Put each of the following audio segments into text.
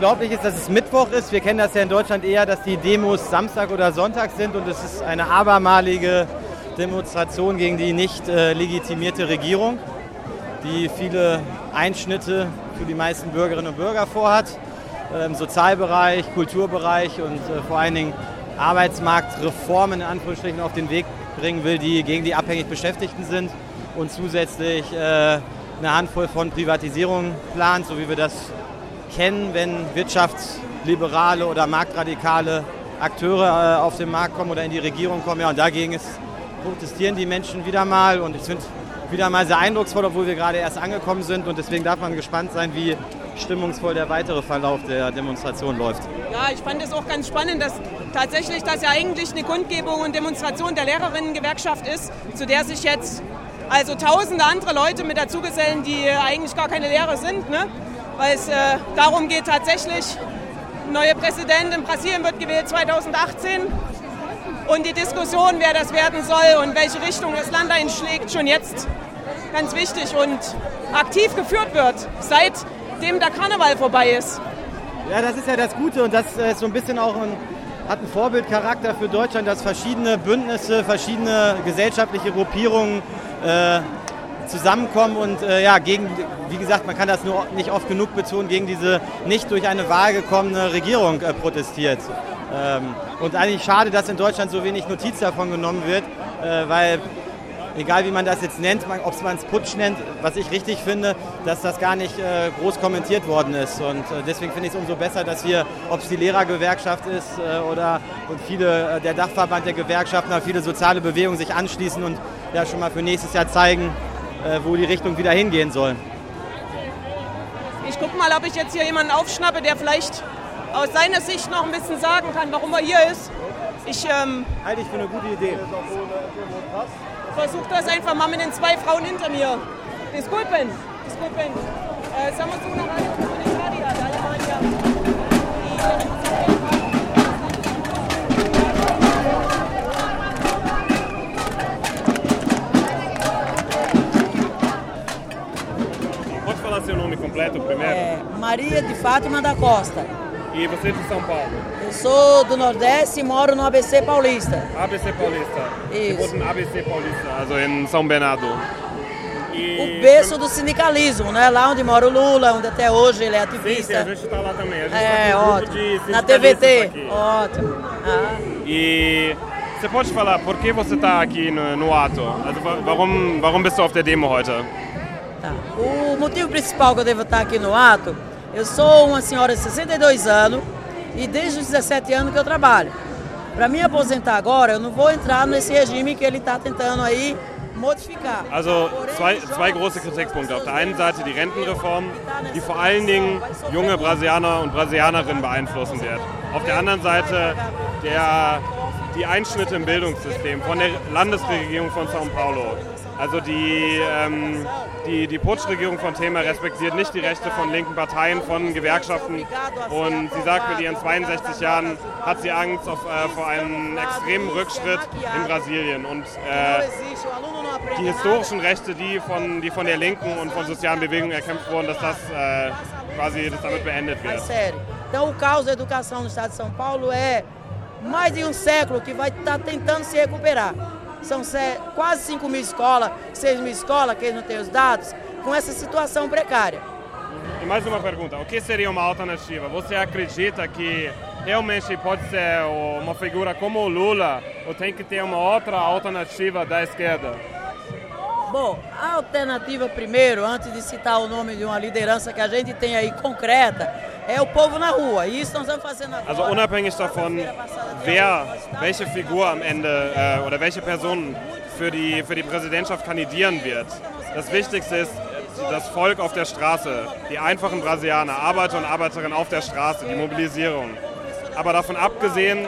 unglaublich ist, dass es Mittwoch ist. Wir kennen das ja in Deutschland eher, dass die Demos Samstag oder Sonntag sind und es ist eine abermalige Demonstration gegen die nicht äh, legitimierte Regierung, die viele Einschnitte für die meisten Bürgerinnen und Bürger vorhat, äh, im Sozialbereich, Kulturbereich und äh, vor allen Dingen Arbeitsmarktreformen in Anführungsstrichen auf den Weg bringen will, die gegen die abhängig Beschäftigten sind und zusätzlich äh, eine Handvoll von Privatisierungen plant, so wie wir das kennen, wenn wirtschaftsliberale oder marktradikale Akteure äh, auf den Markt kommen oder in die Regierung kommen. Ja, und dagegen ist, protestieren die Menschen wieder mal und ich finde wieder mal sehr eindrucksvoll, obwohl wir gerade erst angekommen sind und deswegen darf man gespannt sein, wie stimmungsvoll der weitere Verlauf der Demonstration läuft. Ja, ich fand es auch ganz spannend, dass tatsächlich das ja eigentlich eine Kundgebung und Demonstration der Lehrerinnengewerkschaft ist, zu der sich jetzt also tausende andere Leute mit dazugesellen, die eigentlich gar keine Lehrer sind, ne? Weil es äh, darum geht tatsächlich, neuer Präsident in Brasilien wird gewählt 2018 und die Diskussion, wer das werden soll und welche Richtung das Land einschlägt, schon jetzt ganz wichtig und aktiv geführt wird, seitdem der Karneval vorbei ist. Ja, das ist ja das Gute und das ist äh, so ein bisschen auch ein, hat einen Vorbildcharakter für Deutschland, dass verschiedene Bündnisse, verschiedene gesellschaftliche Gruppierungen äh, zusammenkommen und äh, ja, gegen, wie gesagt, man kann das nur nicht oft genug betonen, gegen diese nicht durch eine Wahl gekommene Regierung äh, protestiert. Ähm, und eigentlich schade, dass in Deutschland so wenig Notiz davon genommen wird, äh, weil egal wie man das jetzt nennt, ob man es Putsch nennt, was ich richtig finde, dass das gar nicht äh, groß kommentiert worden ist. Und äh, deswegen finde ich es umso besser, dass hier, ob es die Lehrergewerkschaft ist äh, oder und viele, äh, der Dachverband der Gewerkschaften, viele soziale Bewegungen sich anschließen und ja schon mal für nächstes Jahr zeigen, wo die Richtung wieder hingehen soll. Ich gucke mal, ob ich jetzt hier jemanden aufschnappe, der vielleicht aus seiner Sicht noch ein bisschen sagen kann, warum er hier ist. Ich ähm, halte ich für eine gute Idee versuche das einfach mal mit den zwei Frauen hinter mir. Disculpen, disculpen. Eh, Maria de Fátima da Costa. E você é de São Paulo? Eu sou do Nordeste e moro no ABC Paulista. ABC Paulista. Isso. ABC Paulista, also em São Bernardo. E... O berço do sindicalismo, né? Lá onde mora o Lula, onde até hoje ele é ativista. Sim, sim, a gente está lá também. A gente é, tá ótimo. Na TVT. Aqui. Ótimo. Ah. E você pode falar por que você está aqui no, no ato? Also, warum, warum bist du auf der Demo heute? Tá. O motivo principal que eu devo estar aqui no ato Eu sou uma senhora de 62 anos e desde os 17 anos que eu trabalho. Para me aposentar agora, eu não vou entrar nesse regime que ele está tentando aí modificar. Also zwei, zwei große Kritikpunkte. Auf der einen Seite die Rentenreform, die vor allen Dingen junge Brasilianer und Brasilianerinnen beeinflussen wird. Auf der anderen Seite der, die Einschnitte im Bildungssystem von der Landesregierung von São Paulo. Also die, ähm, die, die Putschregierung von Thema respektiert nicht die Rechte von linken Parteien, von Gewerkschaften. Und sie sagt, mit ihren 62 Jahren hat sie Angst auf, äh, vor einem extremen Rückschritt in Brasilien. Und äh, die historischen Rechte, die von, die von der Linken und von sozialen Bewegungen erkämpft wurden, dass das äh, quasi dass damit beendet wird. Então o caos da educação no estado de São Paulo é mais de um século que vai estar tentando se recuperar. São quase 5 mil escolas, 6 mil escolas, que não tem os dados, com essa situação precária. E mais uma pergunta: o que seria uma alternativa? Você acredita que realmente pode ser uma figura como o Lula ou tem que ter uma outra alternativa da esquerda? Bom, a alternativa primeiro, antes de citar o nome de uma liderança que a gente tem aí concreta, é o povo na rua. E isso nós estamos fazendo agora. Also unabhängig davon, wer, welche Figur am Ende äh, oder welche Person für die, für die Präsidentschaft kandidieren wird. Das Wichtigste ist das Volk auf der Straße, die einfachen Brasilianer, Arbeiter und Arbeiterinnen auf der Straße, die Mobilisierung. Aber davon abgesehen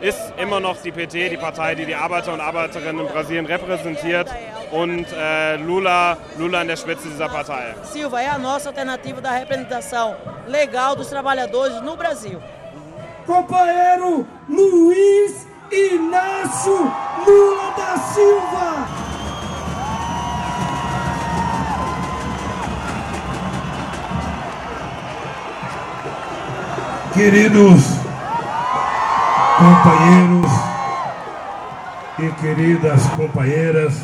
ist immer noch die PT die Partei, die die Arbeiter und Arbeiterinnen in Brasilien repräsentiert und äh, Lula, Lula an der Spitze dieser Partei. Silva é a nossa alternativa da representação legal dos trabalhadores no Brasil. Companheiro Luiz Inácio Lula da Silva. Queridos companheiros e queridas companheiras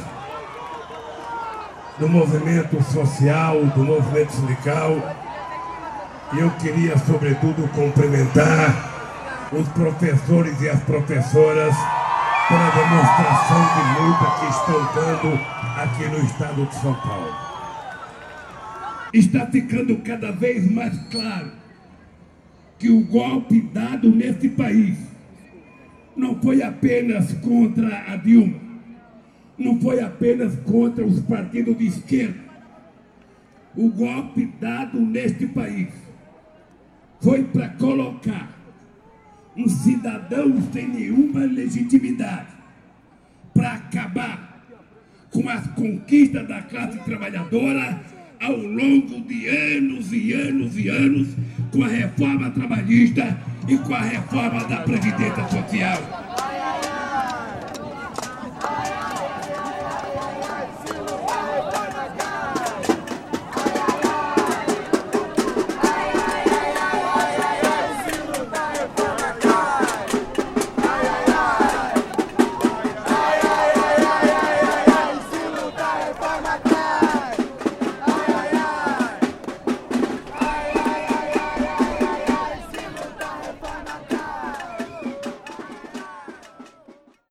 do movimento social, do movimento sindical, eu queria, sobretudo, cumprimentar os professores e as professoras pela demonstração de luta que estão dando aqui no estado de São Paulo. Está ficando cada vez mais claro que o golpe dado neste país não foi apenas contra a Dilma, não foi apenas contra os partidos de esquerda. O golpe dado neste país foi para colocar um cidadão sem nenhuma legitimidade para acabar com as conquistas da classe trabalhadora ao longo de anos e anos e anos com a reforma trabalhista e com a reforma da Previdência Social.